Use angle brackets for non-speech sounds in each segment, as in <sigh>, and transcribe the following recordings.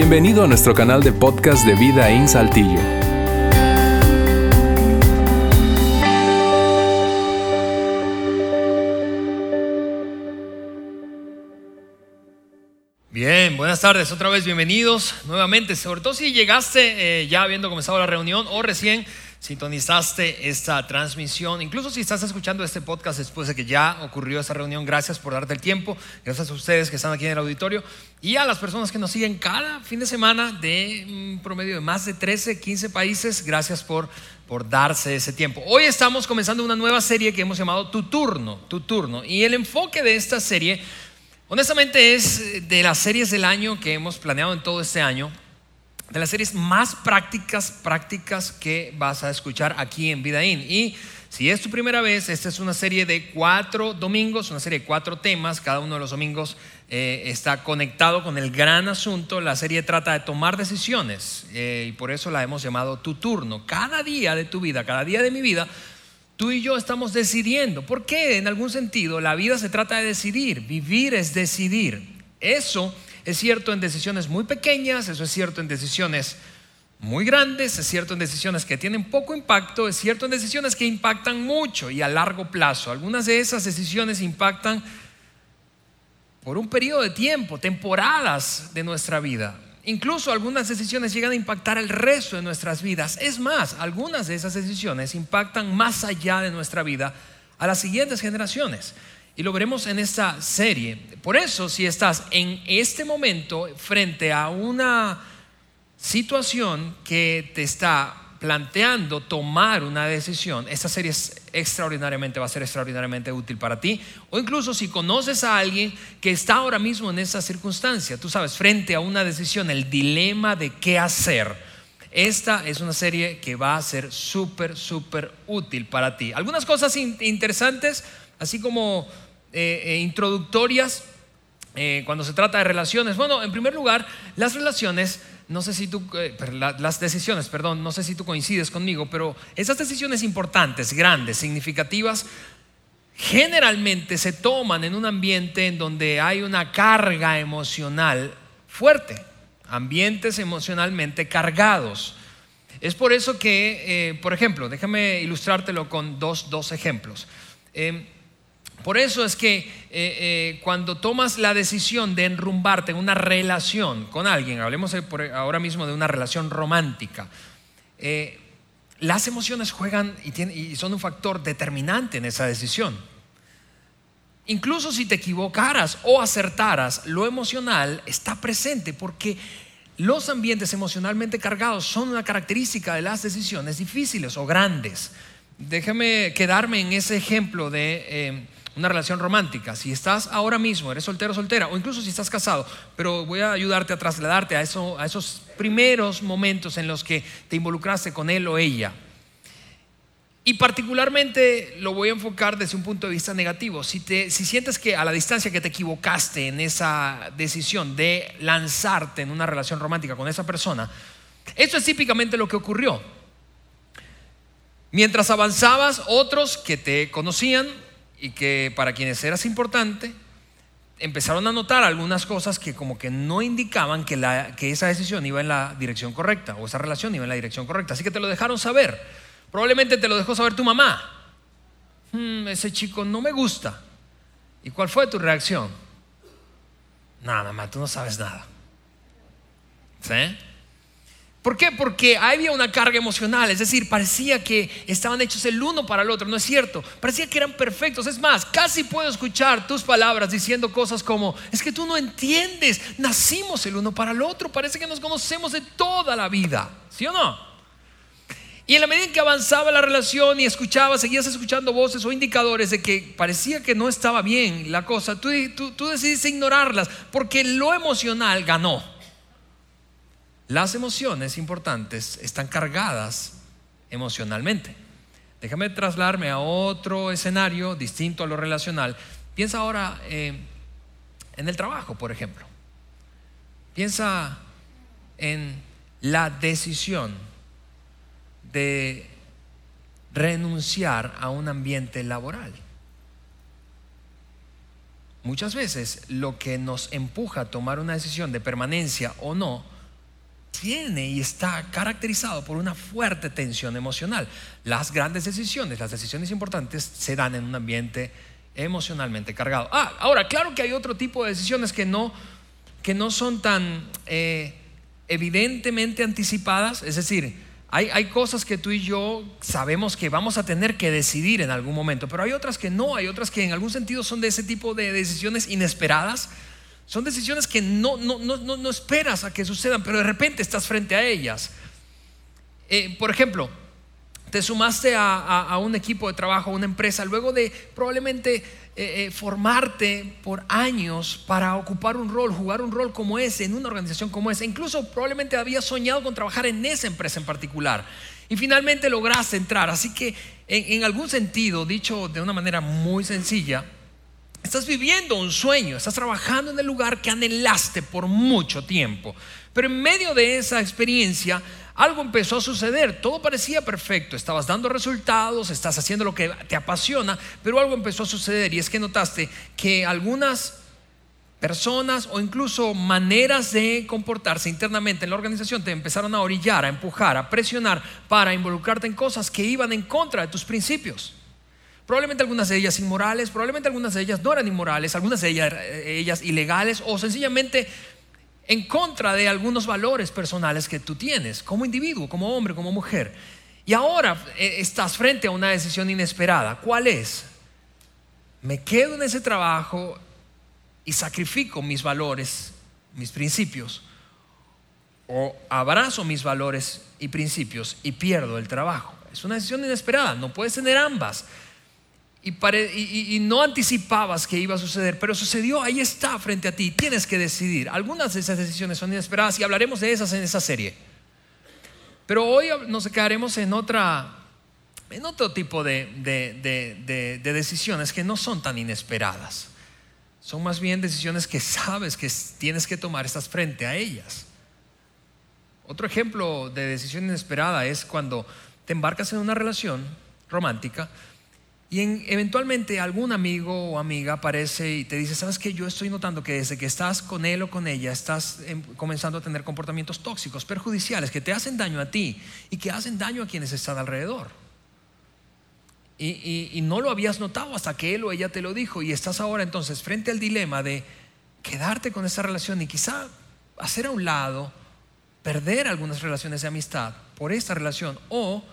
Bienvenido a nuestro canal de podcast de Vida en Saltillo. Bien, buenas tardes, otra vez bienvenidos nuevamente, sobre todo si llegaste eh, ya habiendo comenzado la reunión o recién sintonizaste esta transmisión, incluso si estás escuchando este podcast después de que ya ocurrió esta reunión, gracias por darte el tiempo, gracias a ustedes que están aquí en el auditorio. Y a las personas que nos siguen cada fin de semana de un promedio de más de 13, 15 países, gracias por, por darse ese tiempo. Hoy estamos comenzando una nueva serie que hemos llamado Tu Turno, Tu Turno, y el enfoque de esta serie, honestamente es de las series del año que hemos planeado en todo este año, de las series más prácticas, prácticas que vas a escuchar aquí en Vidaín. Y si es tu primera vez, esta es una serie de cuatro domingos, una serie de cuatro temas. Cada uno de los domingos eh, está conectado con el gran asunto. La serie trata de tomar decisiones eh, y por eso la hemos llamado tu turno. Cada día de tu vida, cada día de mi vida, tú y yo estamos decidiendo. ¿Por qué? En algún sentido, la vida se trata de decidir. Vivir es decidir. Eso es cierto en decisiones muy pequeñas, eso es cierto en decisiones muy grandes, es cierto en decisiones que tienen poco impacto, es cierto en decisiones que impactan mucho y a largo plazo. Algunas de esas decisiones impactan por un periodo de tiempo, temporadas de nuestra vida. Incluso algunas decisiones llegan a impactar el resto de nuestras vidas. Es más, algunas de esas decisiones impactan más allá de nuestra vida a las siguientes generaciones. Y lo veremos en esta serie. Por eso, si estás en este momento frente a una situación que te está planteando tomar una decisión, esta serie es extraordinariamente, va a ser extraordinariamente útil para ti. O incluso si conoces a alguien que está ahora mismo en esa circunstancia, tú sabes, frente a una decisión, el dilema de qué hacer. Esta es una serie que va a ser súper, súper útil para ti. Algunas cosas interesantes, así como eh, eh, introductorias eh, cuando se trata de relaciones. Bueno, en primer lugar, las relaciones, no sé si tú, las decisiones, perdón, no sé si tú coincides conmigo, pero esas decisiones importantes, grandes, significativas, generalmente se toman en un ambiente en donde hay una carga emocional fuerte, ambientes emocionalmente cargados. Es por eso que, por ejemplo, déjame ilustrártelo con dos, dos ejemplos. Em, por eso es que eh, eh, cuando tomas la decisión de enrumbarte en una relación con alguien, hablemos ahora mismo de una relación romántica, eh, las emociones juegan y, son un factor determinante en esa decisión. Incluso si te equivocaras o acertaras, lo emocional está presente porque los ambientes emocionalmente cargados son una característica de las decisiones difíciles o grandes. Déjame quedarme en ese ejemplo de una relación romántica, si estás ahora mismo, eres soltero o soltera, o incluso si estás casado, pero voy a ayudarte a trasladarte a, eso, a esos primeros momentos en los que te involucraste con él o ella. Y particularmente lo voy a enfocar desde un punto de vista negativo. Si, te, si sientes que a la distancia que te equivocaste en esa decisión de lanzarte en una relación romántica con esa persona, eso es típicamente lo que ocurrió. Mientras avanzabas, otros que te conocían y que para quienes eras importante, empezaron a notar algunas cosas que como que no indicaban que, la, que esa decisión iba en la dirección correcta o esa relación iba en la dirección correcta. Así que te lo dejaron saber. Probablemente te lo dejó saber tu mamá. Hmm, ese chico no me gusta. ¿Y cuál fue tu reacción? Nada, mamá, tú no sabes nada. ¿Sí? ¿Por qué? Porque había una carga emocional, es decir, parecía que estaban hechos el uno para el otro, no es cierto, parecía que eran perfectos, es más, casi puedo escuchar tus palabras diciendo cosas como, es que tú no entiendes, nacimos el uno para el otro, parece que nos conocemos de toda la vida, ¿sí o no? Y en la medida en que avanzaba la relación y escuchabas, seguías escuchando voces o indicadores de que parecía que no estaba bien la cosa, tú, tú, tú decidiste ignorarlas porque lo emocional ganó. Las emociones importantes están cargadas emocionalmente. Déjame trasladarme a otro escenario distinto a lo relacional. Piensa ahora eh, en el trabajo, por ejemplo. Piensa en la decisión de renunciar a un ambiente laboral. Muchas veces lo que nos empuja a tomar una decisión de permanencia o no tiene y está caracterizado por una fuerte tensión emocional. Las grandes decisiones, las decisiones importantes se dan en un ambiente emocionalmente cargado. Ah, ahora, claro que hay otro tipo de decisiones que no, que no son tan eh, evidentemente anticipadas, es decir, hay, hay, cosas que tú y yo sabemos que vamos a tener que decidir en algún momento, pero hay otras que no, hay otras que en algún sentido son de ese tipo de decisiones inesperadas. Son decisiones que no, no, no, no esperas a que sucedan, pero de repente estás frente a ellas. Eh, por ejemplo, te sumaste a, un equipo de trabajo, a una empresa, luego de probablemente eh, eh, formarte por años para ocupar un rol, jugar un rol como ese, en una organización como esa. Incluso probablemente habías soñado con trabajar en esa empresa en particular. Y finalmente lograste entrar. Así que en, algún sentido, dicho de una manera muy sencilla, estás viviendo un sueño, estás trabajando en el lugar que anhelaste por mucho tiempo. Pero en medio de esa experiencia algo empezó a suceder, todo parecía perfecto, estabas dando resultados, estás haciendo lo que te apasiona, pero algo empezó a suceder y es que notaste que algunas personas o incluso maneras de comportarse internamente en la organización te empezaron a orillar, a empujar, a presionar para involucrarte en cosas que iban en contra de tus principios. Probablemente algunas de ellas inmorales, probablemente algunas de ellas no eran inmorales, algunas de ellas, eh, ellas ilegales o sencillamente en contra de algunos valores personales que tú tienes como individuo, como hombre, como mujer. Y ahora eh, estás frente a una decisión inesperada. ¿Cuál es? ¿Me quedo en ese trabajo y sacrifico mis valores, mis principios? ¿O abrazo mis valores y principios y pierdo el trabajo? Es una decisión inesperada, no puedes tener ambas y, no anticipabas que iba a suceder, pero sucedió, ahí está frente a ti, tienes que decidir. Algunas de esas decisiones son inesperadas y hablaremos de esas en esa serie. Pero hoy nos quedaremos en otra, en otro tipo de, de, decisiones que no son tan inesperadas. Son más bien decisiones que sabes que tienes que tomar, estás frente a ellas. Otro ejemplo de decisión inesperada es cuando te embarcas en una relación romántica y eventualmente algún amigo o amiga aparece y te dice, ¿sabes qué? Yo estoy notando que desde que estás con él o con ella, estás em, comenzando a tener comportamientos tóxicos, perjudiciales, que te hacen daño a ti y que hacen daño a quienes están alrededor. Y, y no lo habías notado hasta que él o ella te lo dijo y estás ahora entonces frente al dilema de quedarte con esa relación y quizá hacer a un lado, perder algunas relaciones de amistad por esta relación o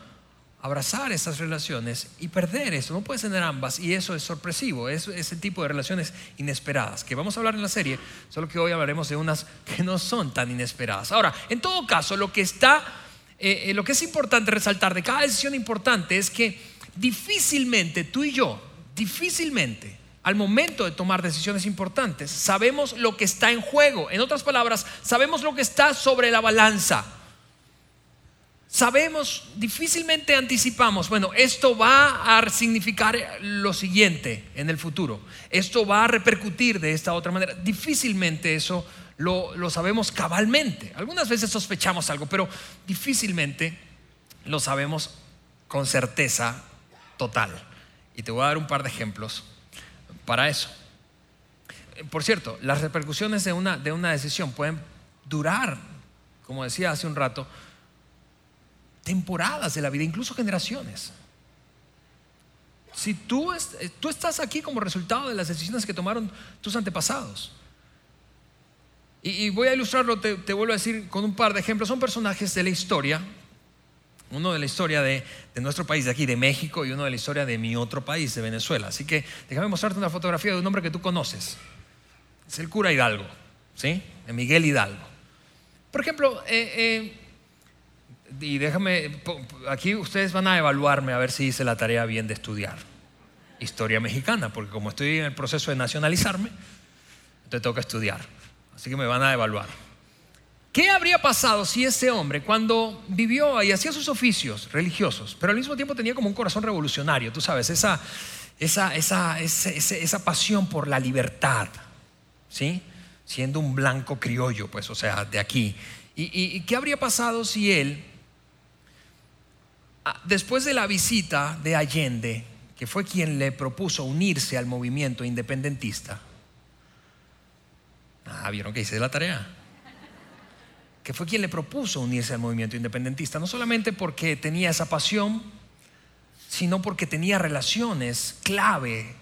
abrazar esas relaciones y perder eso. No puedes tener ambas y eso es sorpresivo, es ese tipo de relaciones inesperadas, que vamos a hablar en la serie, solo que hoy hablaremos de unas que no son tan inesperadas. Ahora, en todo caso, lo que está, eh, eh, lo que es importante resaltar de cada decisión importante es que difícilmente tú y yo, difícilmente, al momento de tomar decisiones importantes, sabemos lo que está en juego. En otras palabras, sabemos lo que está sobre la balanza sabemos, difícilmente anticipamos, bueno, esto va a significar lo siguiente en el futuro, esto va a repercutir de esta otra manera. Difícilmente eso lo, sabemos cabalmente. Algunas veces sospechamos algo, pero difícilmente lo sabemos con certeza total. Y te voy a dar un par de ejemplos para eso. Por cierto, las repercusiones de una, de una decisión pueden durar, como decía hace un rato, temporadas de la vida, incluso generaciones. Si tú, eh, tú estás aquí como resultado de las decisiones que tomaron tus antepasados. Y, voy a ilustrarlo, te, vuelvo a decir con un par de ejemplos. Son personajes de la historia. Uno de la historia de, de, nuestro país, de aquí, de México, y uno de la historia de mi otro país, de Venezuela. Así que déjame mostrarte una fotografía de un hombre que tú conoces. Es el cura Hidalgo, ¿sí? Miguel Hidalgo. Por ejemplo, eh, eh, y déjame, aquí ustedes van a evaluarme a ver si hice la tarea bien de estudiar historia mexicana, porque como estoy en el proceso de nacionalizarme, entonces tengo que estudiar. Así que me van a evaluar. ¿Qué habría pasado si ese hombre, cuando vivió y hacía sus oficios religiosos, pero al mismo tiempo tenía como un corazón revolucionario, tú sabes, esa, esa, esa, esa, pasión por la libertad, ¿sí? Siendo un blanco criollo, pues, o sea, de aquí. y qué habría pasado si él después de la visita de Allende, que fue quien le propuso unirse al movimiento independentista, ah, vieron que hice la tarea. que fue quien le propuso unirse al movimiento independentista, no solamente porque tenía esa pasión, sino porque tenía relaciones clave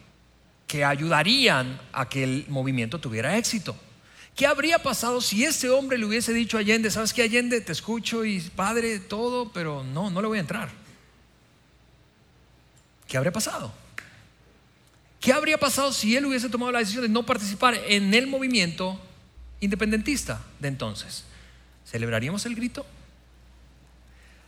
que ayudarían a que el movimiento tuviera éxito. ¿Qué habría pasado si ese hombre le hubiese dicho a Allende, sabes que Allende, te escucho y padre, todo, pero no, no le voy a entrar? ¿Qué habría pasado? ¿Qué habría pasado si él hubiese tomado la decisión de no participar en el movimiento independentista de entonces? ¿Celebraríamos el grito?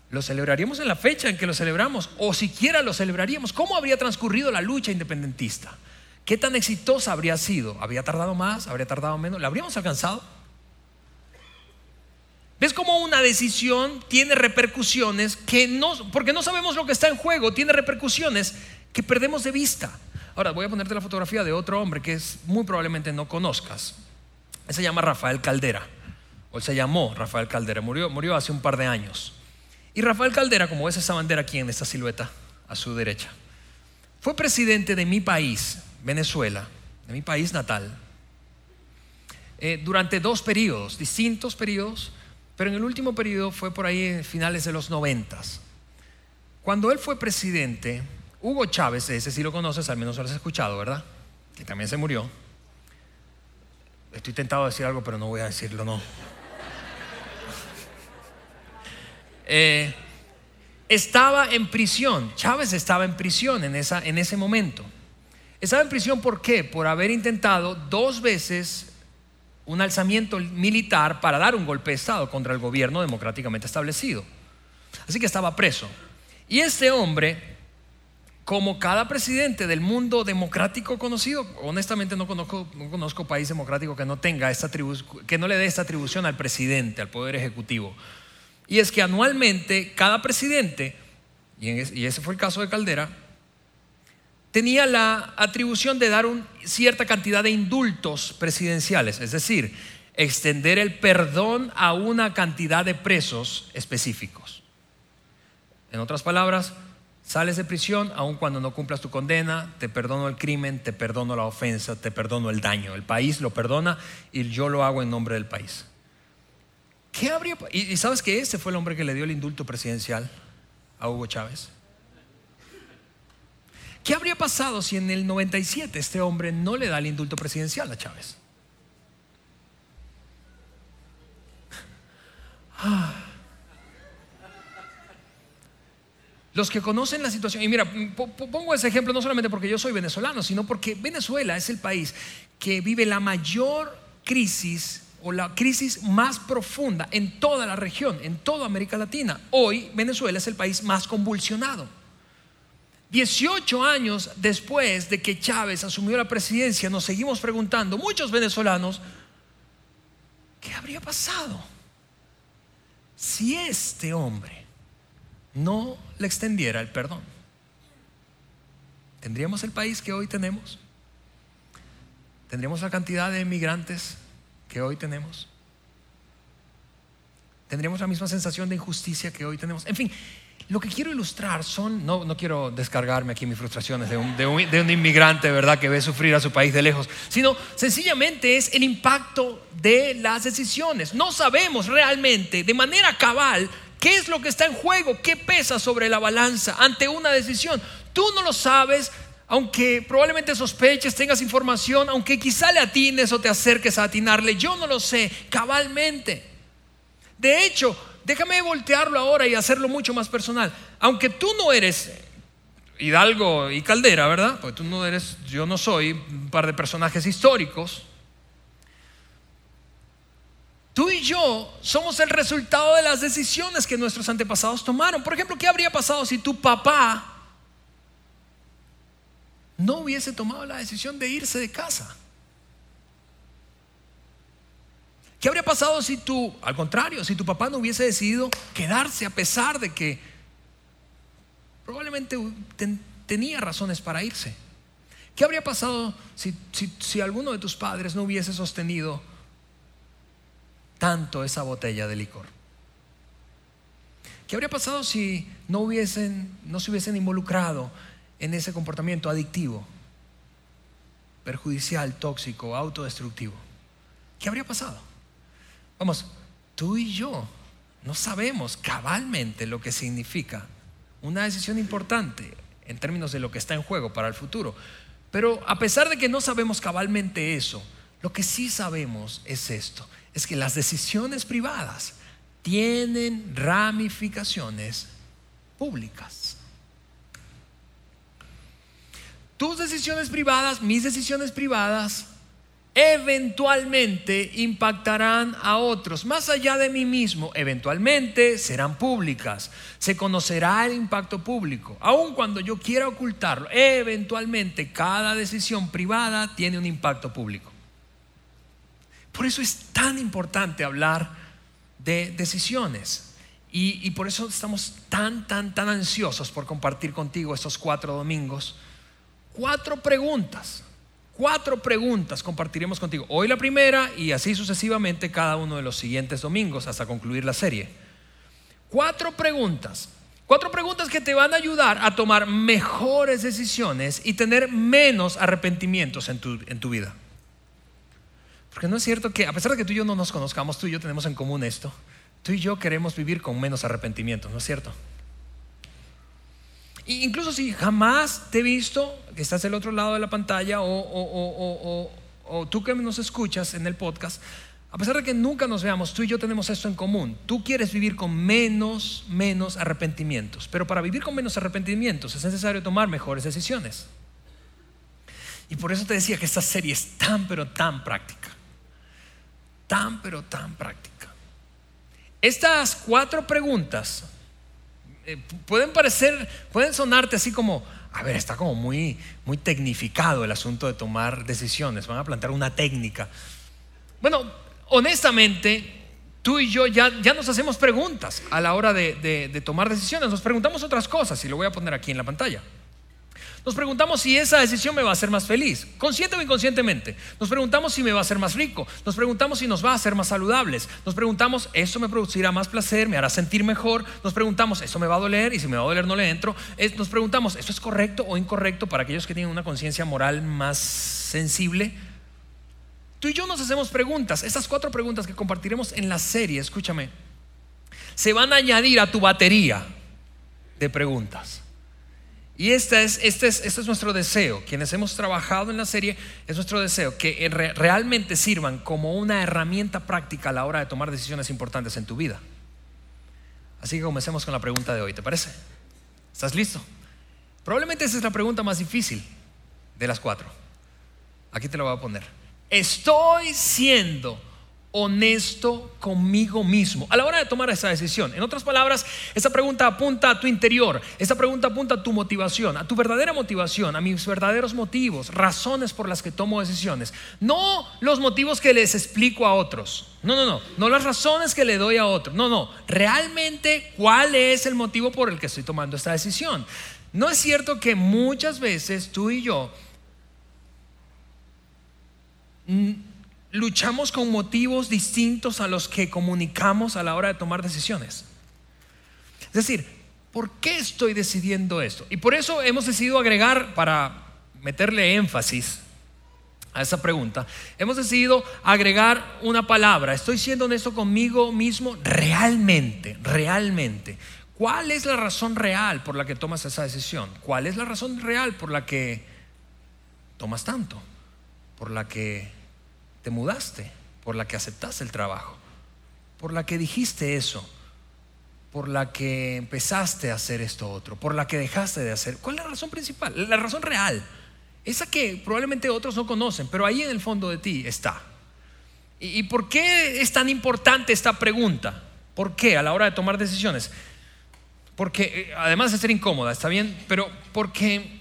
¿Lo celebraríamos en la fecha en que lo celebramos? ¿O siquiera lo celebraríamos? ¿Cómo habría transcurrido la lucha independentista? ¿Qué tan exitosa habría sido? ¿Habría tardado más? ¿Habría tardado menos? ¿La habríamos alcanzado? ¿Ves cómo una decisión tiene repercusiones que no, porque no sabemos lo que está en juego, tiene repercusiones que perdemos de vista? Ahora voy a ponerte la fotografía de otro hombre que es, muy probablemente no conozcas. Él se llama Rafael Caldera, o se llamó Rafael Caldera, murió, murió hace un par de años. Y Rafael Caldera, como ves esa bandera aquí en esta silueta, a su derecha, fue presidente de mi país Venezuela, de mi país natal, eh, durante dos periodos, distintos periodos, pero en el último periodo fue por ahí en finales de los noventas. Cuando él fue presidente, Hugo Chávez, ese sí lo conoces, al menos lo has escuchado, ¿verdad? Que también se murió. Estoy tentado a decir algo, pero no voy a decirlo, no. <laughs> Eh, estaba en prisión, Chávez estaba en prisión en, esa, en ese momento. Estaba en prisión ¿por qué? Por haber intentado dos veces un alzamiento militar para dar un golpe de Estado contra el gobierno democráticamente establecido. Así que estaba preso. Y este hombre, como cada presidente del mundo democrático conocido, honestamente no conozco, no conozco país democrático que no tenga esta que no le dé esta atribución al presidente, al poder ejecutivo. Y es que anualmente cada presidente, y ese fue el caso de Caldera, tenía la atribución de dar una cierta cantidad de indultos presidenciales, es decir, extender el perdón a una cantidad de presos específicos. En otras palabras, sales de prisión aun cuando no cumplas tu condena, te perdono el crimen, te perdono la ofensa, te perdono el daño. El país lo perdona y yo lo hago en nombre del país. ¿Qué habría? Y, sabes que ese fue el hombre que le dio el indulto presidencial a Hugo Chávez. ¿Qué habría pasado si en el 97 este hombre no le da el indulto presidencial a Chávez? Ah. Los que conocen la situación, y mira, pongo ese ejemplo no solamente porque yo soy venezolano, sino porque Venezuela es el país que vive la mayor crisis o la crisis más profunda en toda la región, en toda América Latina. Hoy Venezuela es el país más convulsionado. 18 años después de que Chávez asumió la presidencia, nos seguimos preguntando, muchos venezolanos, ¿qué habría pasado si este hombre no le extendiera el perdón? ¿Tendríamos el país que hoy tenemos? ¿Tendríamos la cantidad de inmigrantes que hoy tenemos? ¿Tendríamos la misma sensación de injusticia que hoy tenemos? En fin, lo que quiero ilustrar son, no, no quiero descargarme aquí mis frustraciones de un, de, un, inmigrante, ¿verdad?, que ve sufrir a su país de lejos, sino sencillamente es el impacto de las decisiones. No sabemos realmente de manera cabal qué es lo que está en juego, qué pesa sobre la balanza ante una decisión. Tú no lo sabes, aunque probablemente sospeches, tengas información, aunque quizá le atines o te acerques a atinarle, yo no lo sé cabalmente. De hecho, Déjame voltearlo ahora y hacerlo mucho más personal. Aunque tú no eres Hidalgo y Caldera, ¿verdad? Porque tú no eres, yo no soy un par de personajes históricos. Tú y yo somos el resultado de las decisiones que nuestros antepasados tomaron. Por ejemplo, ¿qué habría pasado si tu papá no hubiese tomado la decisión de irse de casa? ¿Qué habría pasado si tú, al contrario, si tu papá no hubiese decidido quedarse a pesar de que probablemente tenía razones para irse? ¿Qué habría pasado si, si, alguno de tus padres no hubiese sostenido tanto esa botella de licor? ¿Qué habría pasado si no, hubiesen, no se hubiesen involucrado en ese comportamiento adictivo, perjudicial, tóxico, autodestructivo? ¿Qué habría pasado? Vamos, tú y yo no sabemos cabalmente lo que significa una decisión importante en términos de lo que está en juego para el futuro. Pero a pesar de que no sabemos cabalmente eso, lo que sí sabemos es esto, es que las decisiones privadas tienen ramificaciones públicas. Tus decisiones privadas, mis decisiones privadas, eventualmente impactarán a otros, más allá de mí mismo, eventualmente serán públicas, se conocerá el impacto público, aun cuando yo quiera ocultarlo, eventualmente cada decisión privada tiene un impacto público. Por eso es tan importante hablar de decisiones. Y, por eso estamos tan, tan, tan ansiosos por compartir contigo estos cuatro domingos. Cuatro preguntas. Cuatro preguntas compartiremos contigo. Hoy la primera y así sucesivamente cada uno de los siguientes domingos hasta concluir la serie. Cuatro preguntas. Cuatro preguntas que te van a ayudar a tomar mejores decisiones y tener menos arrepentimientos en tu, en tu vida. Porque no es cierto que, a pesar de que tú y yo no nos conozcamos, tú y yo tenemos en común esto. Tú y yo queremos vivir con menos arrepentimiento, ¿no es cierto? Incluso si jamás te he visto, que estás del otro lado de la pantalla, o, o tú que nos escuchas en el podcast, a pesar de que nunca nos veamos, tú y yo tenemos esto en común. Tú quieres vivir con menos, menos arrepentimientos. Pero para vivir con menos arrepentimientos es necesario tomar mejores decisiones. Y por eso te decía que esta serie es tan, pero tan práctica tan, pero tan práctica. Estas cuatro preguntas eh, pueden parecer, pueden sonarte así como, a ver, está como muy, muy tecnificado el asunto de tomar decisiones, van a plantear una técnica. Bueno, honestamente, tú y yo ya, ya nos hacemos preguntas a la hora de, de tomar decisiones, nos preguntamos otras cosas y lo voy a poner aquí en la pantalla. Nos preguntamos si esa decisión me va a hacer más feliz, consciente o inconscientemente. Nos preguntamos si me va a hacer más rico. Nos preguntamos si nos va a hacer más saludables. Nos preguntamos, ¿eso me producirá más placer? ¿Me hará sentir mejor? Nos preguntamos, ¿eso me va a doler? Y si me va a doler no le entro. Nos preguntamos, ¿eso es correcto o incorrecto para aquellos que tienen una conciencia moral más sensible? Tú y yo nos hacemos preguntas. Estas cuatro preguntas que compartiremos en la serie, escúchame, se van a añadir a tu batería de preguntas. Y este es, es, este es nuestro deseo. Quienes hemos trabajado en la serie, es nuestro deseo que realmente sirvan como una herramienta práctica a la hora de tomar decisiones importantes en tu vida. Así que comencemos con la pregunta de hoy, ¿te parece? ¿Estás listo? Probablemente esa es la pregunta más difícil de las cuatro. Aquí te lo voy a poner. ¿Estoy siendo honesto conmigo mismo a la hora de tomar esa decisión. En otras palabras, esa pregunta apunta a tu interior, esa pregunta apunta a tu motivación, a tu verdadera motivación, a mis verdaderos motivos, razones por las que tomo decisiones. No los motivos que les explico a otros. No, no, no, no las razones que le doy a otros. No, no, realmente cuál es el motivo por el que estoy tomando esta decisión. No es cierto que muchas veces tú y yo luchamos con motivos distintos a los que comunicamos a la hora de tomar decisiones. Es decir, ¿por qué estoy decidiendo esto? Y por eso hemos decidido agregar, para meterle énfasis a esa pregunta, hemos decidido agregar una palabra. Estoy siendo honesto conmigo mismo realmente, realmente. ¿Cuál es la razón real por la que tomas esa decisión? ¿Cuál es la razón real por la que tomas tanto? Por la que te mudaste, por la que aceptaste el trabajo, por la que dijiste eso, por la que empezaste a hacer esto otro, por la que dejaste de hacer. ¿Cuál es la razón principal? La razón real. Esa que probablemente otros no conocen, pero ahí en el fondo de ti está. ¿Y por qué es tan importante esta pregunta? ¿Por qué a la hora de tomar decisiones? Porque, eh, además de ser incómoda, está bien, pero porque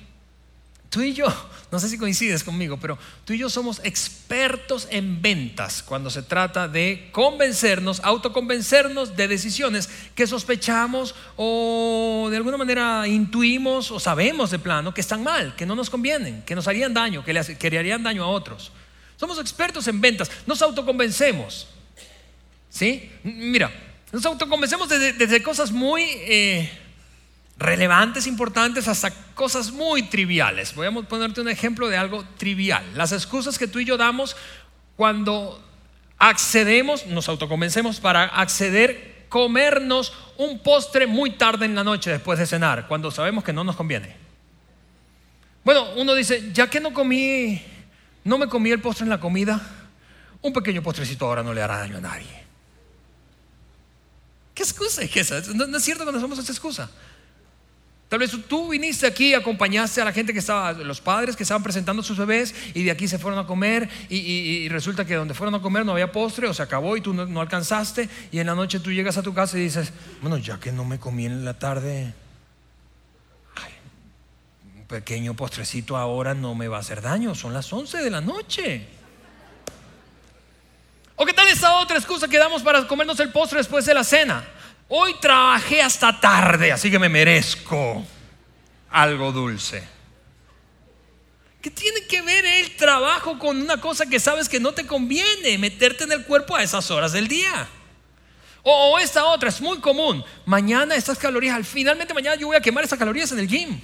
tú y yo no sé si coincides conmigo, pero tú y yo somos expertos en ventas cuando se trata de convencernos, autoconvencernos de decisiones que sospechamos o de alguna manera intuimos o sabemos de plano que están mal, que no nos convienen, que nos harían daño, que le, harían daño a otros. Somos expertos en ventas, nos autoconvencemos. ¿Sí? Mira, nos autoconvencemos desde, cosas muy... Eh, relevantes, importantes, hasta cosas muy triviales. Voy a ponerte un ejemplo de algo trivial. Las excusas que tú y yo damos cuando accedemos, nos autoconvencemos para acceder, comernos un postre muy tarde en la noche después de cenar, cuando sabemos que no nos conviene. Bueno, uno dice, ya que no comí, no me comí el postre en la comida, un pequeño postrecito ahora no le hará daño a nadie. ¿Qué excusa es esa? No, es cierto que no somos esa excusa. Tal vez tú viniste aquí, acompañaste a la gente que estaba, los padres que estaban presentando sus bebés y de aquí se fueron a comer y, resulta que donde fueron a comer no había postre o se acabó y tú no, alcanzaste y en la noche tú llegas a tu casa y dices, bueno, ya que no me comí en la tarde, un pequeño postrecito ahora no me va a hacer daño, son las 11 de la noche. ¿O qué tal esa otra excusa que damos para comernos el postre después de la cena? Hoy trabajé hasta tarde, así que me merezco algo dulce. ¿Qué tiene que ver el trabajo con una cosa que sabes que no te conviene meterte en el cuerpo a esas horas del día? O, esta otra es muy común. Mañana estas calorías, finalmente mañana yo voy a quemar esas calorías en el gym.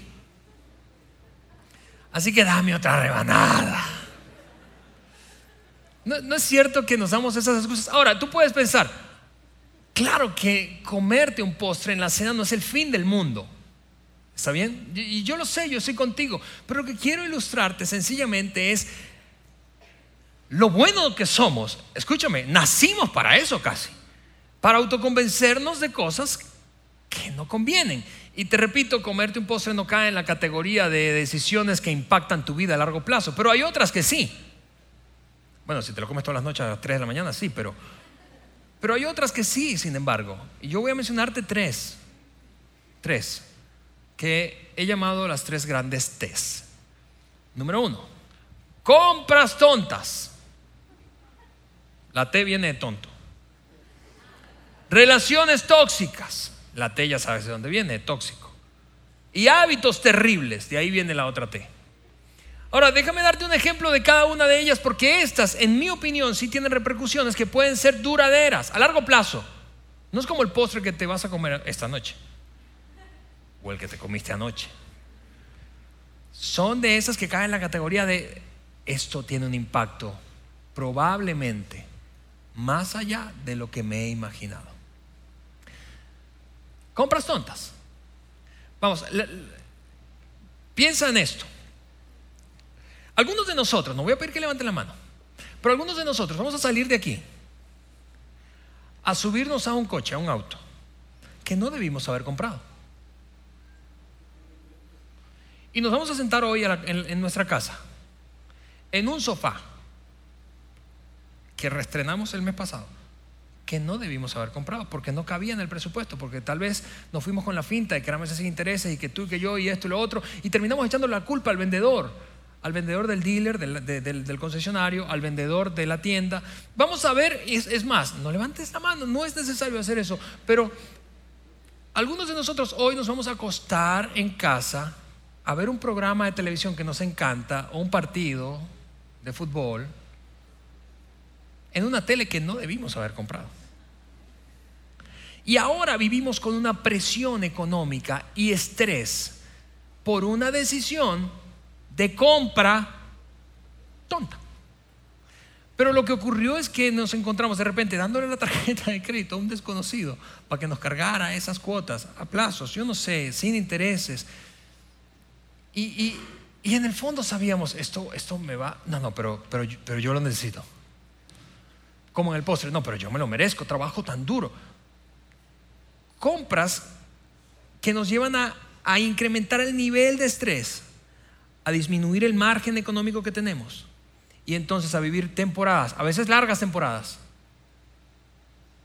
Así que dame otra rebanada. No, no es cierto que nos damos esas excusas. Ahora, tú puedes pensar, Claro que comerte un postre en la cena no es el fin del mundo. ¿Está bien? Y yo lo sé, yo estoy contigo. Pero lo que quiero ilustrarte sencillamente es lo bueno que somos. Escúchame, nacimos para eso casi. Para autoconvencernos de cosas que no convienen. Y te repito, comerte un postre no cae en la categoría de decisiones que impactan tu vida a largo plazo. Pero hay otras que sí. Bueno, si te lo comes todas las noches a las 3 de la mañana, sí, pero pero hay otras que sí, sin embargo. Y yo voy a mencionarte tres. Tres. Que he llamado las tres grandes T's. Número uno. Compras tontas. La T viene de tonto. Relaciones tóxicas. La T ya sabes de dónde viene, de tóxico. Y hábitos terribles. De ahí viene la otra T. Ahora, déjame darte un ejemplo de cada una de ellas porque estas, en mi opinión, sí tienen repercusiones que pueden ser duraderas, a largo plazo. No es como el postre que te vas a comer esta noche o el que te comiste anoche. Son de esas que caen en la categoría de esto tiene un impacto probablemente más allá de lo que me he imaginado. Compras tontas. Vamos, piensa en esto. Algunos de nosotros, no voy a pedir que levanten la mano, pero algunos de nosotros vamos a salir de aquí a subirnos a un coche, a un auto, que no debimos haber comprado. Y nos vamos a sentar hoy en, nuestra casa, en un sofá que reestrenamos el mes pasado, que no debimos haber comprado, porque no cabía en el presupuesto, porque tal vez nos fuimos con la finta de que éramos sin intereses y que tú y que yo y esto y lo otro, y terminamos echando la culpa al vendedor al vendedor del dealer, del, concesionario, al vendedor de la tienda. Vamos a ver, es, es más, no levantes la mano, no es necesario hacer eso, pero algunos de nosotros hoy nos vamos a acostar en casa a ver un programa de televisión que nos encanta o un partido de fútbol en una tele que no debimos haber comprado. Y ahora vivimos con una presión económica y estrés por una decisión de compra tonta. Pero lo que ocurrió es que nos encontramos de repente dándole la tarjeta de crédito a un desconocido para que nos cargara esas cuotas a plazos, yo no sé, sin intereses. Y, en el fondo sabíamos, esto, esto me va, no, no, pero, pero, pero yo lo necesito. Como en el postre, no, pero yo me lo merezco, trabajo tan duro. Compras que nos llevan a, a incrementar el nivel de estrés a disminuir el margen económico que tenemos y entonces a vivir temporadas, a veces largas temporadas,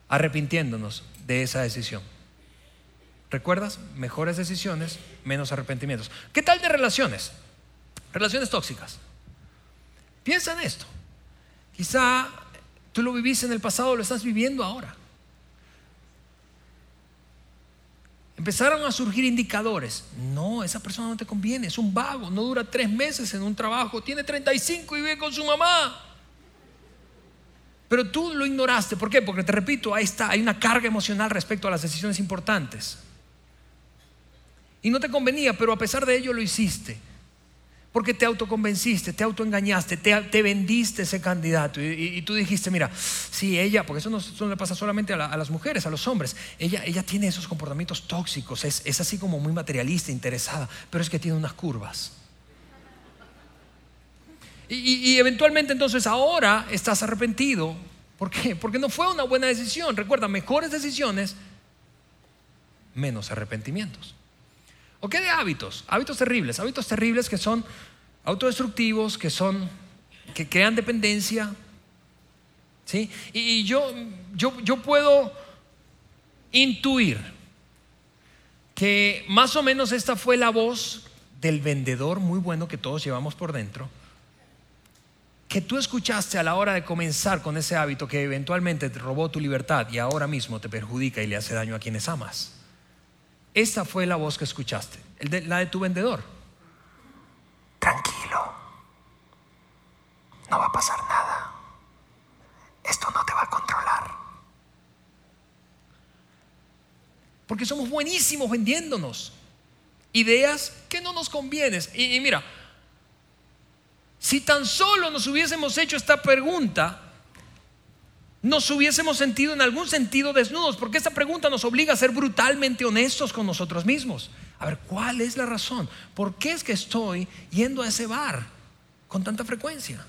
arrepintiéndonos de esa decisión. ¿Recuerdas? Mejores decisiones, menos arrepentimientos. ¿Qué tal de relaciones? Relaciones tóxicas. Piensa en esto. Quizá tú lo viviste en el pasado, lo estás viviendo ahora. Empezaron a surgir indicadores. No, esa persona no te conviene, es un vago, no dura tres meses en un trabajo, tiene 35 y vive con su mamá. Pero tú lo ignoraste. ¿Por qué? Porque te repito, ahí está, hay una carga emocional respecto a las decisiones importantes. Y no te convenía, pero a pesar de ello lo hiciste. Porque te autoconvenciste, te autoengañaste, te, te vendiste ese candidato y, tú dijiste, mira, sí, ella, porque eso no, le pasa solamente a, la- a las mujeres, a los hombres, ella, ella tiene esos comportamientos tóxicos, es, así como muy materialista, interesada, pero es que tiene unas curvas. Y- y eventualmente entonces ahora estás arrepentido. ¿Por qué? Porque no fue una buena decisión. Recuerda, mejores decisiones, menos arrepentimientos. ¿O qué de hábitos? Hábitos terribles, hábitos terribles que son autodestructivos, que son, que crean dependencia. ¿Sí? Y, yo, yo, yo puedo intuir que más o menos esta fue la voz del vendedor muy bueno que todos llevamos por dentro, que tú escuchaste a la hora de comenzar con ese hábito que eventualmente te robó tu libertad y ahora mismo te perjudica y le hace daño a quienes amas. Esa fue la voz que escuchaste, la de tu vendedor. Tranquilo. No va a pasar nada. Esto no te va a controlar. Porque somos buenísimos vendiéndonos ideas que no nos convienen. Y, y mira, si tan solo nos hubiésemos hecho esta pregunta, nos hubiésemos sentido en algún sentido desnudos, porque esta pregunta nos obliga a ser brutalmente honestos con nosotros mismos. A ver, ¿cuál es la razón? ¿Por qué es que estoy yendo a ese bar con tanta frecuencia?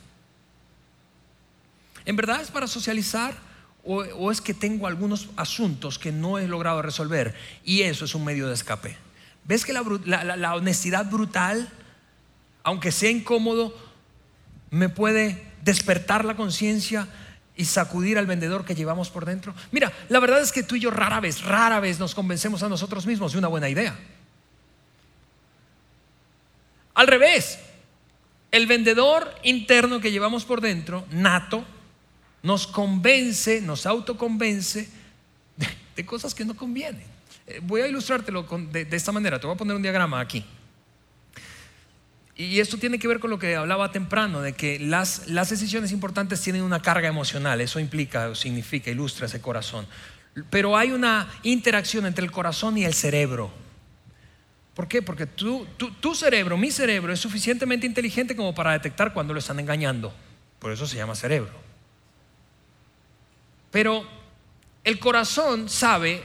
¿En verdad es para socializar o, es que tengo algunos asuntos que no he logrado resolver y eso es un medio de escape? ¿Ves que la- la honestidad brutal, aunque sea incómodo, me puede despertar la conciencia y sacudir al vendedor que llevamos por dentro? Mira, la verdad es que tú y yo rara vez, rara vez nos convencemos a nosotros mismos de una buena idea. Al revés, el vendedor interno que llevamos por dentro, nato, nos convence, nos autoconvence de, cosas que no convienen. Eh, Voy a ilustrártelo de, de esta manera. Te voy a poner un diagrama aquí. Y esto tiene que ver con lo que hablaba temprano, de que las, las decisiones importantes tienen una carga emocional. Eso implica significa, ilustra ese corazón. Pero hay una interacción entre el corazón y el cerebro. ¿Por qué? Porque tú- tu cerebro, mi cerebro, es suficientemente inteligente como para detectar cuando lo están engañando. Por eso se llama cerebro. Pero el corazón sabe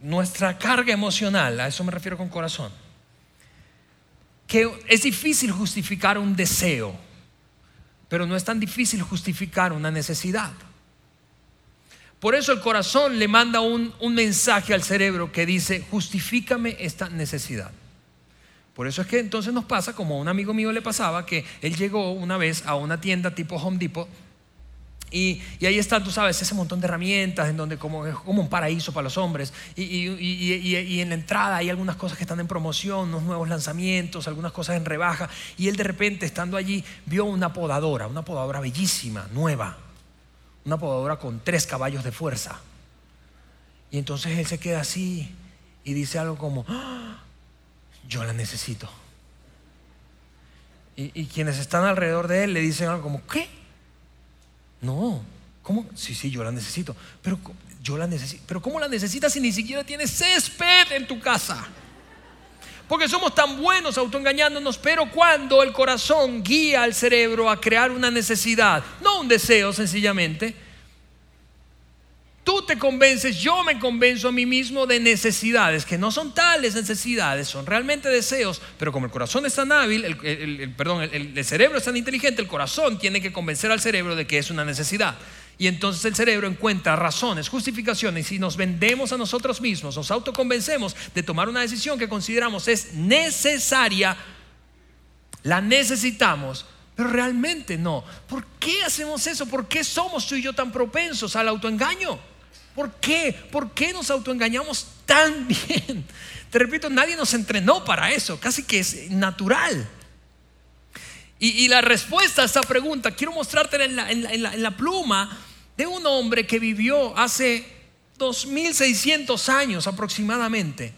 nuestra carga emocional, a eso me refiero con corazón, que es difícil justificar un deseo, pero no es tan difícil justificar una necesidad. Por eso el corazón le manda un, un mensaje al cerebro que dice, justifícame esta necesidad. Por eso es que entonces nos pasa, como a un amigo mío le pasaba, que él llegó una vez a una tienda tipo Home Depot y, ahí está, tú sabes, ese montón de herramientas en donde como, es como un paraíso para los hombres. Y, en la entrada hay algunas cosas que están en promoción, unos nuevos lanzamientos, algunas cosas en rebaja. Y él de repente, estando allí, vio una podadora, una podadora bellísima, nueva. Una podadora con tres caballos de fuerza. Y entonces él se queda así y dice algo como, "Ah, yo la necesito. Y quienes están alrededor de él le dicen algo como, ¿qué? No, ¿cómo? Sí, sí, yo la necesito. Pero yo la necesito. Pero ¿cómo la necesitas si ni siquiera tienes césped en tu casa? Porque somos tan buenos autoengañándonos, pero cuando el corazón guía al cerebro a crear una necesidad, no un deseo sencillamente, tú te convences, yo me convenzo a mí mismo de necesidades, que no son tales necesidades, son realmente deseos, pero como el corazón es tan hábil, el, perdón, el, el cerebro es tan inteligente, el corazón tiene que convencer al cerebro de que es una necesidad. Y entonces el cerebro encuentra razones, justificaciones, y nos vendemos a nosotros mismos, nos autoconvencemos de tomar una decisión que consideramos es necesaria, la necesitamos, pero realmente no. ¿Por qué hacemos eso? ¿Por qué somos tú y yo tan propensos al autoengaño? ¿Por qué? ¿Por qué nos autoengañamos tan <laughs> bien? Te repito, nadie nos entrenó para eso, casi que es natural. Y, la respuesta a esta pregunta, quiero mostrártela en la, pluma de un hombre que vivió hace 2600 años aproximadamente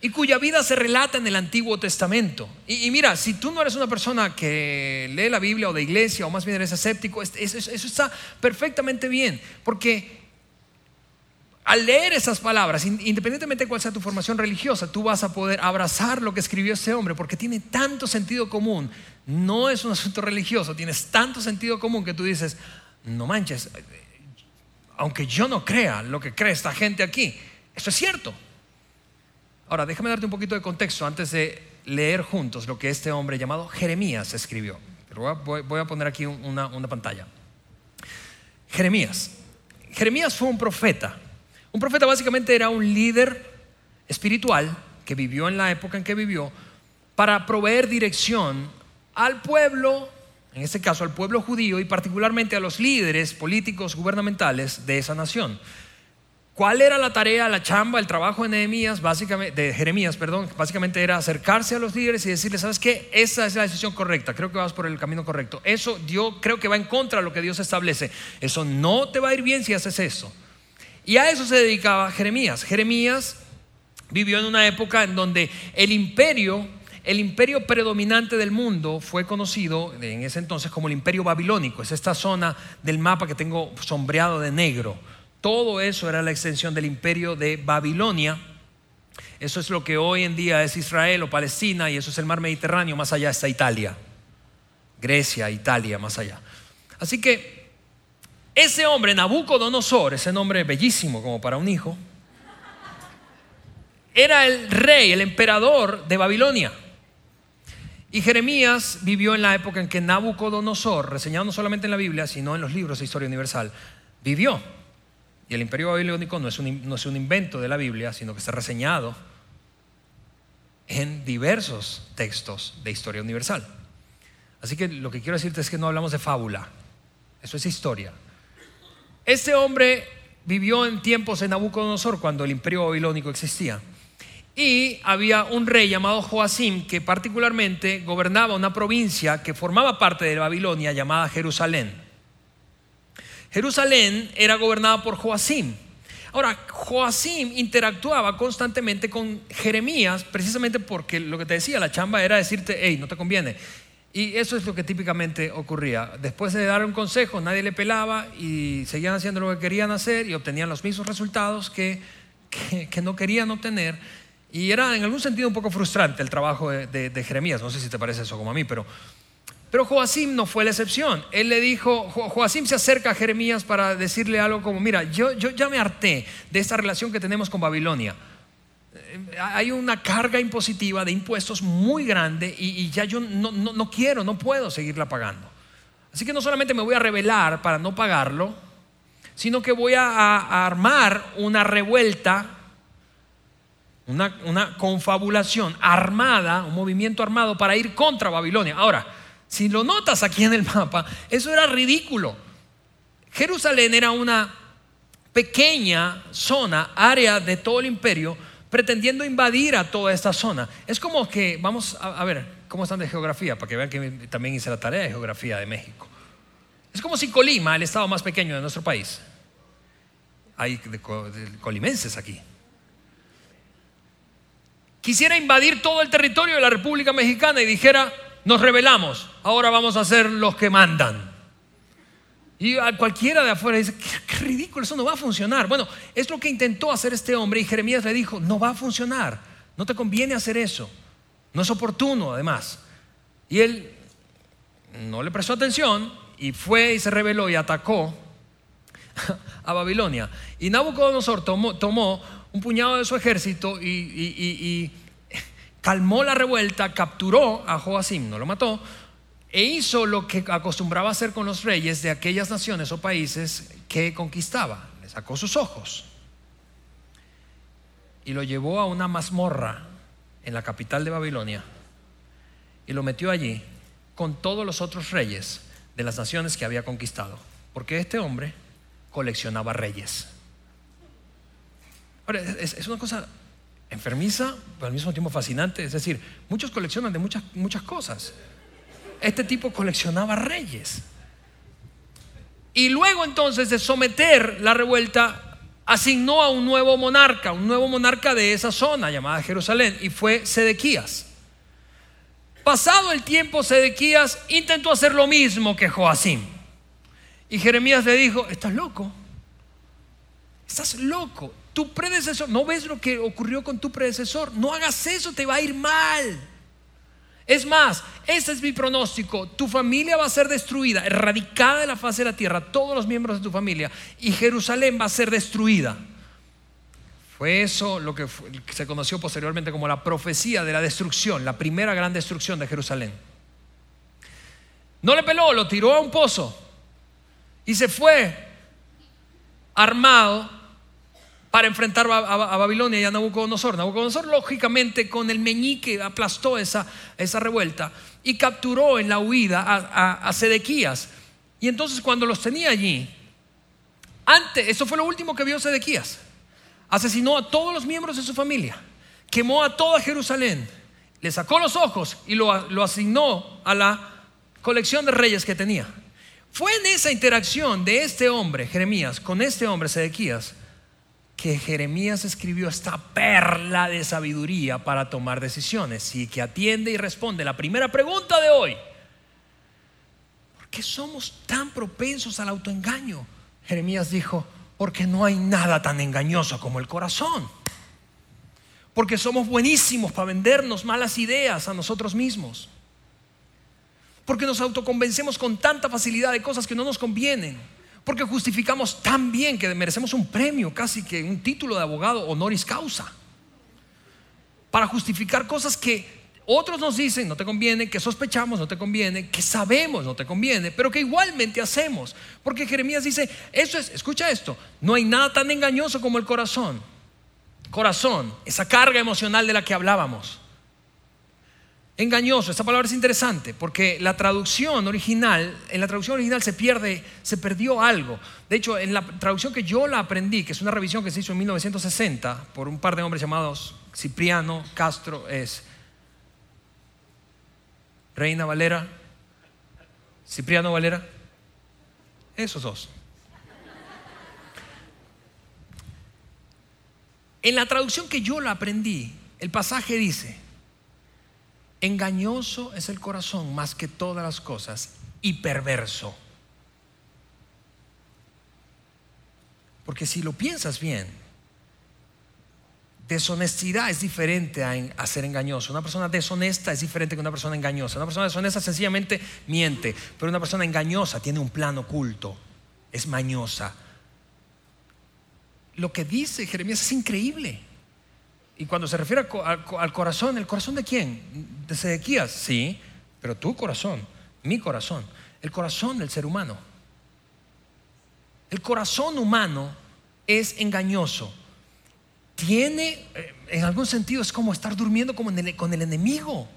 y cuya vida se relata en el Antiguo Testamento. Y, mira, si tú no eres una persona que lee la Biblia o de iglesia o más bien eres escéptico, es- es- eso está perfectamente bien, porque al leer esas palabras, independientemente de cuál sea tu formación religiosa, tú vas a poder abrazar lo que escribió ese hombre porque tiene tanto sentido común. No es un asunto religioso, tienes tanto sentido común que tú dices, no manches, aunque yo no crea lo que cree esta gente aquí, eso es cierto. Ahora, déjame darte un poquito de contexto antes de leer juntos lo que este hombre llamado Jeremías escribió. Voy a poner aquí una, una pantalla. Jeremías. Jeremías fue un profeta un profeta básicamente era un líder espiritual que vivió en la época en que vivió para proveer dirección al pueblo, en este caso al pueblo judío y particularmente a los líderes políticos gubernamentales de esa nación. ¿Cuál era la tarea, la chamba, el trabajo de Nehemías, básicamente, de Jeremías, perdón? Básicamente era acercarse a los líderes y decirles, ¿sabes qué? Esa es la decisión correcta, creo que vas por el camino correcto. Eso yo creo que va en contra de lo que Dios establece. Eso no te va a ir bien si haces eso. Y a eso se dedicaba Jeremías. Jeremías vivió en una época en donde el imperio, el imperio predominante del mundo fue conocido en ese entonces como el imperio babilónico. Es esta zona del mapa que tengo sombreado de negro. Todo eso era la extensión del imperio de Babilonia. Eso es lo que hoy en día es Israel o Palestina y eso es el mar Mediterráneo. Más allá está Italia. Grecia, Italia, más allá. Así que ese hombre, Nabucodonosor, ese nombre bellísimo como para un hijo, era el rey, el emperador de Babilonia. Y Jeremías vivió en la época en que Nabucodonosor, reseñado no solamente en la Biblia, sino en los libros de historia universal, vivió. Y el imperio babilónico no es un, invento de la Biblia, sino que está reseñado en diversos textos de historia universal. Así que lo que quiero decirte es que no hablamos de fábula, eso es historia. Este hombre vivió en tiempos de Nabucodonosor cuando el imperio babilónico existía. Y había un rey llamado Joacim que particularmente gobernaba una provincia que formaba parte de Babilonia llamada Jerusalén. Jerusalén era gobernada por Joacim. Ahora, Joacim interactuaba constantemente con Jeremías precisamente porque lo que te decía, la chamba era decirte, hey, no te conviene. Y eso es lo que típicamente ocurría. Después de dar un consejo, nadie le pelaba y seguían haciendo lo que querían hacer y obtenían los mismos resultados que, que, no querían obtener. Y era en algún sentido un poco frustrante el trabajo de, Jeremías. No sé si te parece eso como a mí, pero, pero Joacim no fue la excepción. Él le dijo, Joacim se acerca a Jeremías para decirle algo como, mira, yo, yo ya me harté de esta relación que tenemos con Babilonia hay una carga impositiva de impuestos muy grande y, ya yo no, quiero, no puedo seguirla pagando. Así que no solamente me voy a rebelar para no pagarlo, sino que voy a, armar una revuelta, una, una, confabulación armada, un movimiento armado para ir contra Babilonia. Ahora, si lo notas aquí en el mapa, eso era ridículo. Jerusalén era una pequeña zona, área de todo el imperio, pretendiendo invadir a toda esta zona. Es como que, vamos a, ver, ¿cómo están de geografía? Para que vean que también hice la tarea de geografía de México. Es como si Colima, el estado más pequeño de nuestro país, hay colimenses aquí, quisiera invadir todo el territorio de la República Mexicana y dijera, nos rebelamos, ahora vamos a ser los que mandan. Y a cualquiera de afuera dice, qué, ridículo, eso no va a funcionar. Bueno, es lo que intentó hacer este hombre y Jeremías le dijo, no va a funcionar, no te conviene hacer eso, no es oportuno además. Y él no le prestó atención y fue y se rebeló y atacó <laughs> a Babilonia. Y Nabucodonosor tomó, tomó un puñado de su ejército y, y calmó la revuelta, capturó a Joacim, no lo mató, e hizo lo que acostumbraba hacer con los reyes de aquellas naciones o países que conquistaba. Le sacó sus ojos y lo llevó a una mazmorra en la capital de Babilonia y lo metió allí con todos los otros reyes de las naciones que había conquistado. Porque este hombre coleccionaba reyes. Ahora, es, es una cosa enfermiza, pero al mismo tiempo fascinante. Es decir, muchos coleccionan de muchas, muchas cosas este tipo coleccionaba reyes. Y luego entonces de someter la revuelta, asignó a un nuevo monarca, un nuevo monarca de esa zona llamada Jerusalén, y fue Sedequías. Pasado el tiempo, Sedequías intentó hacer lo mismo que Joacim. Y Jeremías le dijo, estás loco, Estás loco. Tu predecesor, ¿no ves lo que ocurrió con tu predecesor? No hagas eso, te va a ir mal. Es más, ese es mi pronóstico. Tu familia va a ser destruida, erradicada de la faz de la tierra, todos los miembros de tu familia, y Jerusalén va a ser destruida. Fue eso lo que, se conoció posteriormente como la profecía de la destrucción, la primera gran destrucción de Jerusalén. No le peló, lo tiró a un pozo y se fue armado para enfrentar a, Babilonia y a Nabucodonosor. Nabucodonosor, lógicamente, con el meñique aplastó esa, esa revuelta y capturó en la huida a, a Sedequías. Y entonces, cuando los tenía allí, antes, eso fue lo último que vio Sedequías asesinó a todos los miembros de su familia, quemó a toda Jerusalén, le sacó los ojos y lo, asignó a la colección de reyes que tenía. Fue en esa interacción de este hombre, Jeremías, con este hombre, Sedequías, que Jeremías escribió esta perla de sabiduría para tomar decisiones y que atiende y responde la primera pregunta de hoy. ¿Por qué somos tan propensos al autoengaño? Jeremías dijo, porque no hay nada tan engañoso como el corazón. Porque somos buenísimos para vendernos malas ideas a nosotros mismos. Porque nos autoconvencemos con tanta facilidad de cosas que no nos convienen. Porque justificamos tan bien que merecemos un premio, casi que un título de abogado honoris causa. Para justificar cosas que otros nos dicen, no te conviene, que sospechamos, no te conviene, que sabemos, no te conviene, pero que igualmente hacemos. Porque Jeremías dice, eso es, escucha esto, no hay nada tan engañoso como el corazón. Corazón, esa carga emocional de la que hablábamos. Engañoso, esta palabra es interesante porque la traducción original, en la traducción original se pierde, se perdió algo. De hecho, en la traducción que yo la aprendí, que es una revisión que se hizo en 1960 por un par de hombres llamados Cipriano Castro, es Reina Valera, Cipriano Valera, esos dos. En la traducción que yo la aprendí, el pasaje dice, engañoso es el corazón más que todas las cosas y perverso. Porque si lo piensas bien, Deshonestidad es diferente a, ser engañoso. Una persona deshonesta es diferente que una persona engañosa. Una persona deshonesta sencillamente miente, pero una persona engañosa tiene un plan oculto, es mañosa. Lo que dice Jeremías es increíble. Y cuando se refiere al, corazón, ¿el corazón de quién? ¿De Sedequías? Sí, pero tu corazón, mi corazón, el corazón del ser humano. El corazón humano es engañoso tiene, eh, en algún sentido, es como estar durmiendo con el enemigo.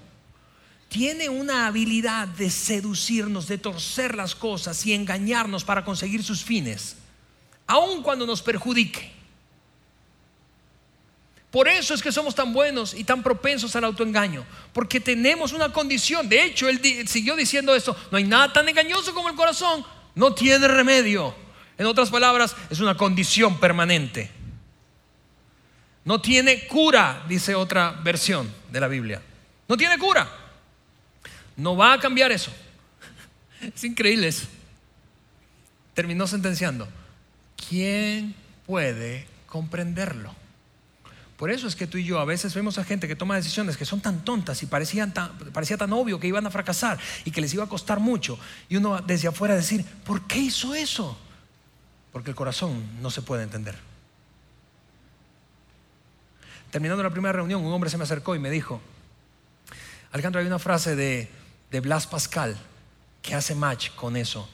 Tiene una habilidad de seducirnos, de torcer las cosas y engañarnos para conseguir sus fines, aun cuando nos perjudique. Por eso es que somos tan buenos y tan propensos al autoengaño, porque tenemos una condición. De hecho, él siguió diciendo esto, no hay nada tan engañoso como el corazón, no tiene remedio. En otras palabras, es una condición permanente. No tiene cura, dice otra versión de la Biblia. No tiene cura. No va a cambiar eso. <laughs> Es increíble eso. Terminó sentenciando. ¿Quién puede comprenderlo? Por eso es que tú y yo a veces vemos a gente que toma decisiones que son tan tontas y parecían parecía tan obvio que iban a fracasar y que les iba a costar mucho. Y uno desde afuera decir, ¿por qué hizo eso? Porque el corazón no se puede entender. Terminando la primera reunión, un hombre se me acercó y me dijo, Alejandro, hay una frase de, de Blas Pascal que hace match con eso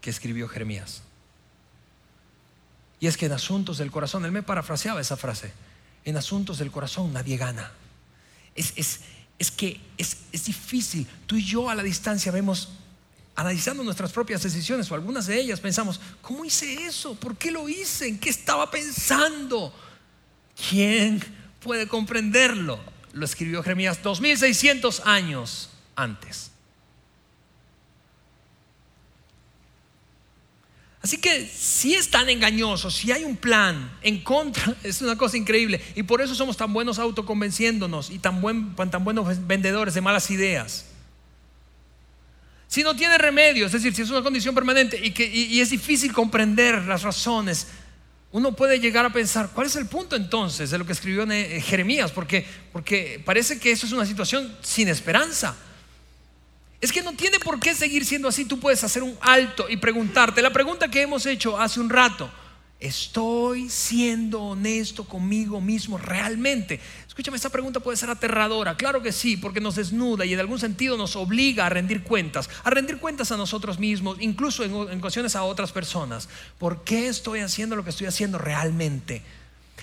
que escribió Jeremías. Y es que en asuntos del corazón, él me parafraseaba esa frase, en asuntos del corazón nadie gana. Es, es, que es, es, difícil. Tú y yo a la distancia vemos, analizando nuestras propias decisiones o algunas de ellas, pensamos, ¿cómo hice eso? ¿Por qué lo hice? ¿En qué estaba pensando? ¿Quién puede comprenderlo. Lo escribió Jeremías 2600 años antes. Así que si es tan engañoso, si hay un plan en contra, <laughs> es una cosa increíble. Y por eso somos tan buenos autoconvenciéndonos y tan, buen, tan buenos vendedores de malas ideas. Si no tiene remedio, es decir, si es una condición permanente y, que, y es difícil comprender las razones uno puede llegar a pensar, ¿cuál es el punto entonces de lo que escribió eh, Jeremías? Porque, porque parece que eso es una situación sin esperanza. Es que no tiene por qué seguir siendo así. Tú puedes hacer un alto y preguntarte. La pregunta que hemos hecho hace un rato. ¿Estoy siendo honesto conmigo mismo realmente? Escúchame, esta pregunta puede ser aterradora. Claro que sí, porque nos desnuda y en algún sentido nos obliga a rendir cuentas, a rendir cuentas a nosotros mismos, incluso en, en ocasiones a otras personas. ¿Por qué estoy haciendo lo que estoy haciendo realmente?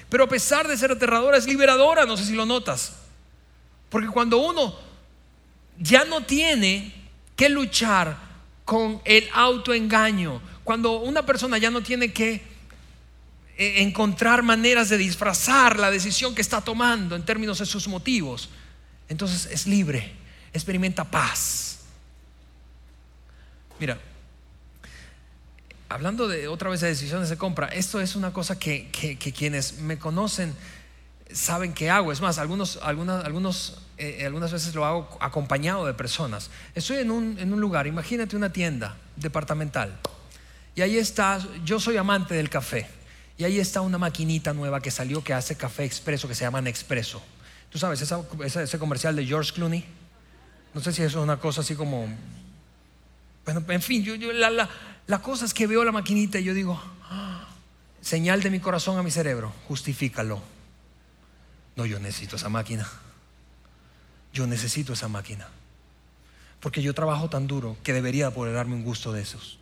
Pero a pesar de ser aterradora, es liberadora, no sé si lo notas. Porque cuando uno ya no tiene que luchar con el autoengaño, cuando una persona ya no tiene que eh, encontrar maneras de disfrazar la decisión que está tomando en términos de sus motivos. Entonces es libre, experimenta paz. Mira, hablando de otra vez de decisiones de compra, esto es una cosa que, quienes me conocen saben que hago. Es más, algunos, algunas, algunos, eh, algunas veces lo hago acompañado de personas. Estoy en un, en un lugar, imagínate una tienda departamental. Y ahí está, yo soy amante del café. Y ahí está una maquinita nueva que salió que hace café expreso que se llama Nespresso. ¿Tú sabes ese comercial de George Clooney? No sé si eso es una cosa así como... Bueno, en fin, yo, la, cosa es que veo la maquinita y yo digo, ah, señal de mi corazón a mi cerebro, justifícalo. No, yo necesito esa máquina. Yo necesito esa máquina. Porque yo trabajo tan duro que debería poder darme un gusto de esos.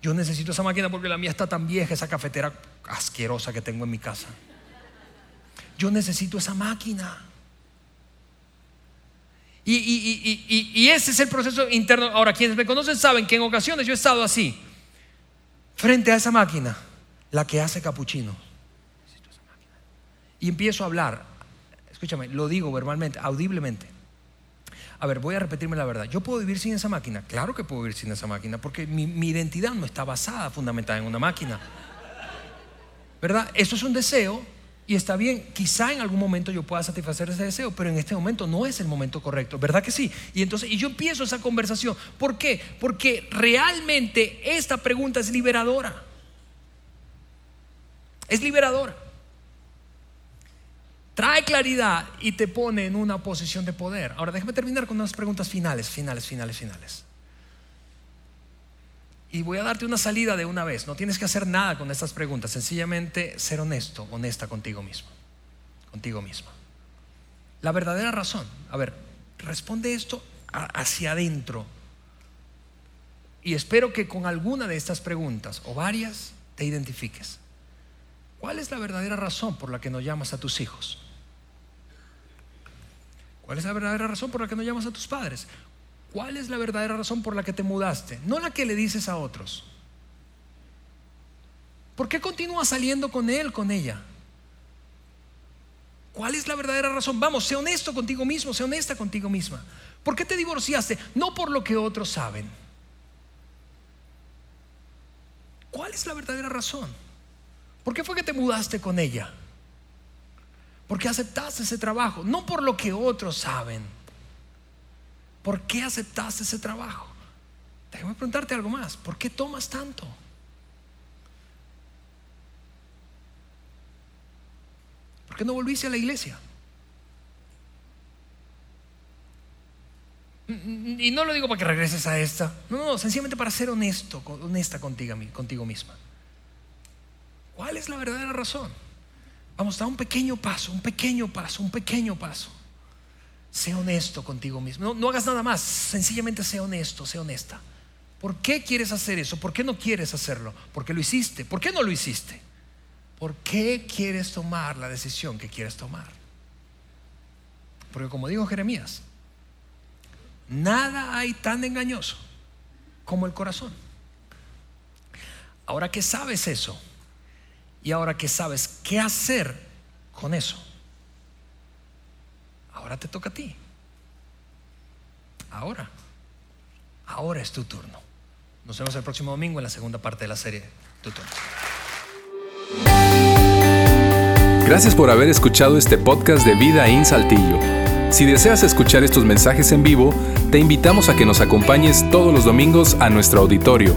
Yo necesito esa máquina porque la mía está tan vieja, esa cafetera asquerosa que tengo en mi casa. Yo necesito esa máquina. Y, ese es el proceso interno. Ahora, quienes me conocen saben que en ocasiones yo he estado así, frente a esa máquina, la que hace capuchino. Y empiezo a hablar. Escúchame, lo digo verbalmente, audiblemente a ver, voy a repetirme la verdad. ¿Yo puedo vivir sin esa máquina? Claro que puedo vivir sin esa máquina, porque mi, identidad no está basada, fundamentada en una máquina. ¿Verdad? Eso es un deseo y está bien. Quizá en algún momento yo pueda satisfacer ese deseo, pero en este momento no es el momento correcto. ¿Verdad que sí? Y entonces, y yo empiezo esa conversación. ¿Por qué? Porque realmente esta pregunta es liberadora. Es liberadora trae claridad y te pone en una posición de poder. Ahora déjame terminar con unas preguntas finales, finales, finales, finales. Y voy a darte una salida de una vez. No tienes que hacer nada con estas preguntas. Sencillamente ser honesto, honesta contigo mismo. Contigo misma. La verdadera razón. A ver, responde esto hacia adentro. Y espero que con alguna de estas preguntas o varias te identifiques. ¿Cuál es la verdadera razón por la que no llamas a tus hijos? ¿Cuál es la verdadera razón por la que no llamas a tus padres? ¿Cuál es la verdadera razón por la que te mudaste? No la que le dices a otros. ¿Por qué continúas saliendo con él, con ella? ¿Cuál es la verdadera razón? Vamos, sé honesto contigo mismo, sé honesta contigo misma. ¿Por qué te divorciaste? No por lo que otros saben. ¿Cuál es la verdadera razón? ¿Por qué fue que te mudaste con ella? Porque aceptaste ese trabajo, no por lo que otros saben. ¿Por qué aceptaste ese trabajo? Déjame preguntarte algo más. ¿Por qué tomas tanto? ¿Por qué no volviste a la iglesia? Y no lo digo para que regreses a esta. No, no, sencillamente para ser honesto, honesta contigo, contigo misma. ¿Cuál es la verdadera razón? Vamos a dar un pequeño paso, un pequeño paso, un pequeño paso. Sé honesto contigo mismo. No, hagas nada más, sencillamente sé honesto, sé honesta. ¿Por qué quieres hacer eso? ¿Por qué no quieres hacerlo? ¿Por qué lo hiciste? ¿Por qué no lo hiciste? ¿Por qué quieres tomar la decisión que quieres tomar? Porque como dijo Jeremías, nada hay tan engañoso como el corazón. Ahora que sabes eso, y ahora que sabes qué hacer con eso, ahora te toca a ti. Ahora, ahora es tu turno. Nos vemos el próximo domingo en la segunda parte de la serie. Tu turno. Gracias por haber escuchado este podcast de Vida en Saltillo. Si deseas escuchar estos mensajes en vivo, te invitamos a que nos acompañes todos los domingos a nuestro auditorio.